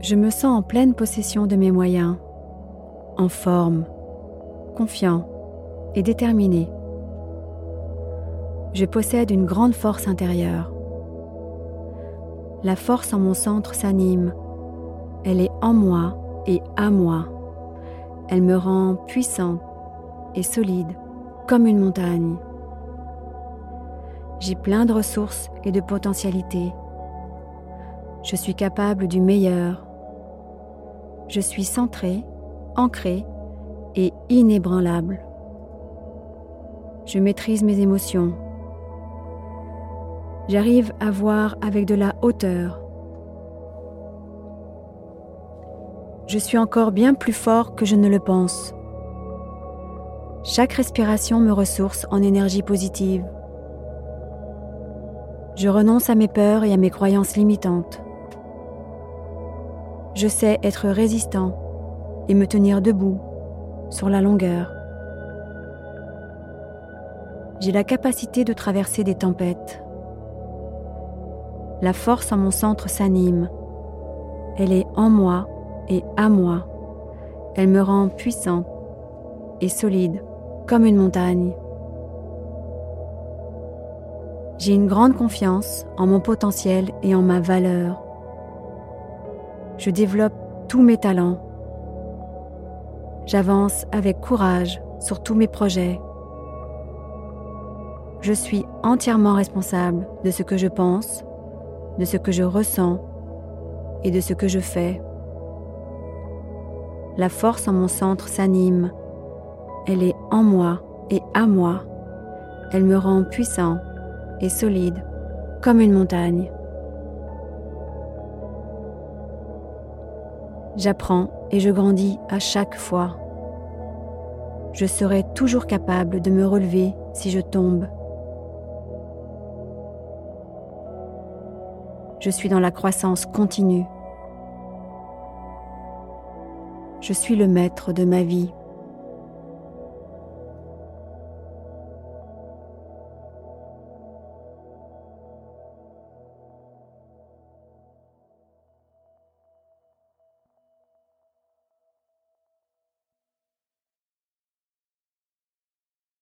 Je me sens en pleine possession de mes moyens, en forme, confiant et déterminé. Je possède une grande force intérieure. La force en mon centre s'anime. Elle est en moi et à moi. Elle me rend puissante et solide comme une montagne. J'ai plein de ressources et de potentialités. Je suis capable du meilleur. Je suis centré, ancré et inébranlable. Je maîtrise mes émotions. J'arrive à voir avec de la hauteur. Je suis encore bien plus fort que je ne le pense. Chaque respiration me ressource en énergie positive. Je renonce à mes peurs et à mes croyances limitantes. Je sais être résistant et me tenir debout sur la longueur. J'ai la capacité de traverser des tempêtes. La force en mon centre s'anime. Elle est en moi et à moi. Elle me rend puissante et solide comme une montagne. J'ai une grande confiance en mon potentiel et en ma valeur. Je développe tous mes talents. J'avance avec courage sur tous mes projets. Je suis entièrement responsable de ce que je pense, de ce que je ressens et de ce que je fais. La force en mon centre s'anime elle est en moi et à moi. Elle me rend puissant et solide comme une montagne. J'apprends et je grandis à chaque fois. Je serai toujours capable de me relever si je tombe. Je suis dans la croissance continue. Je suis le maître de ma vie.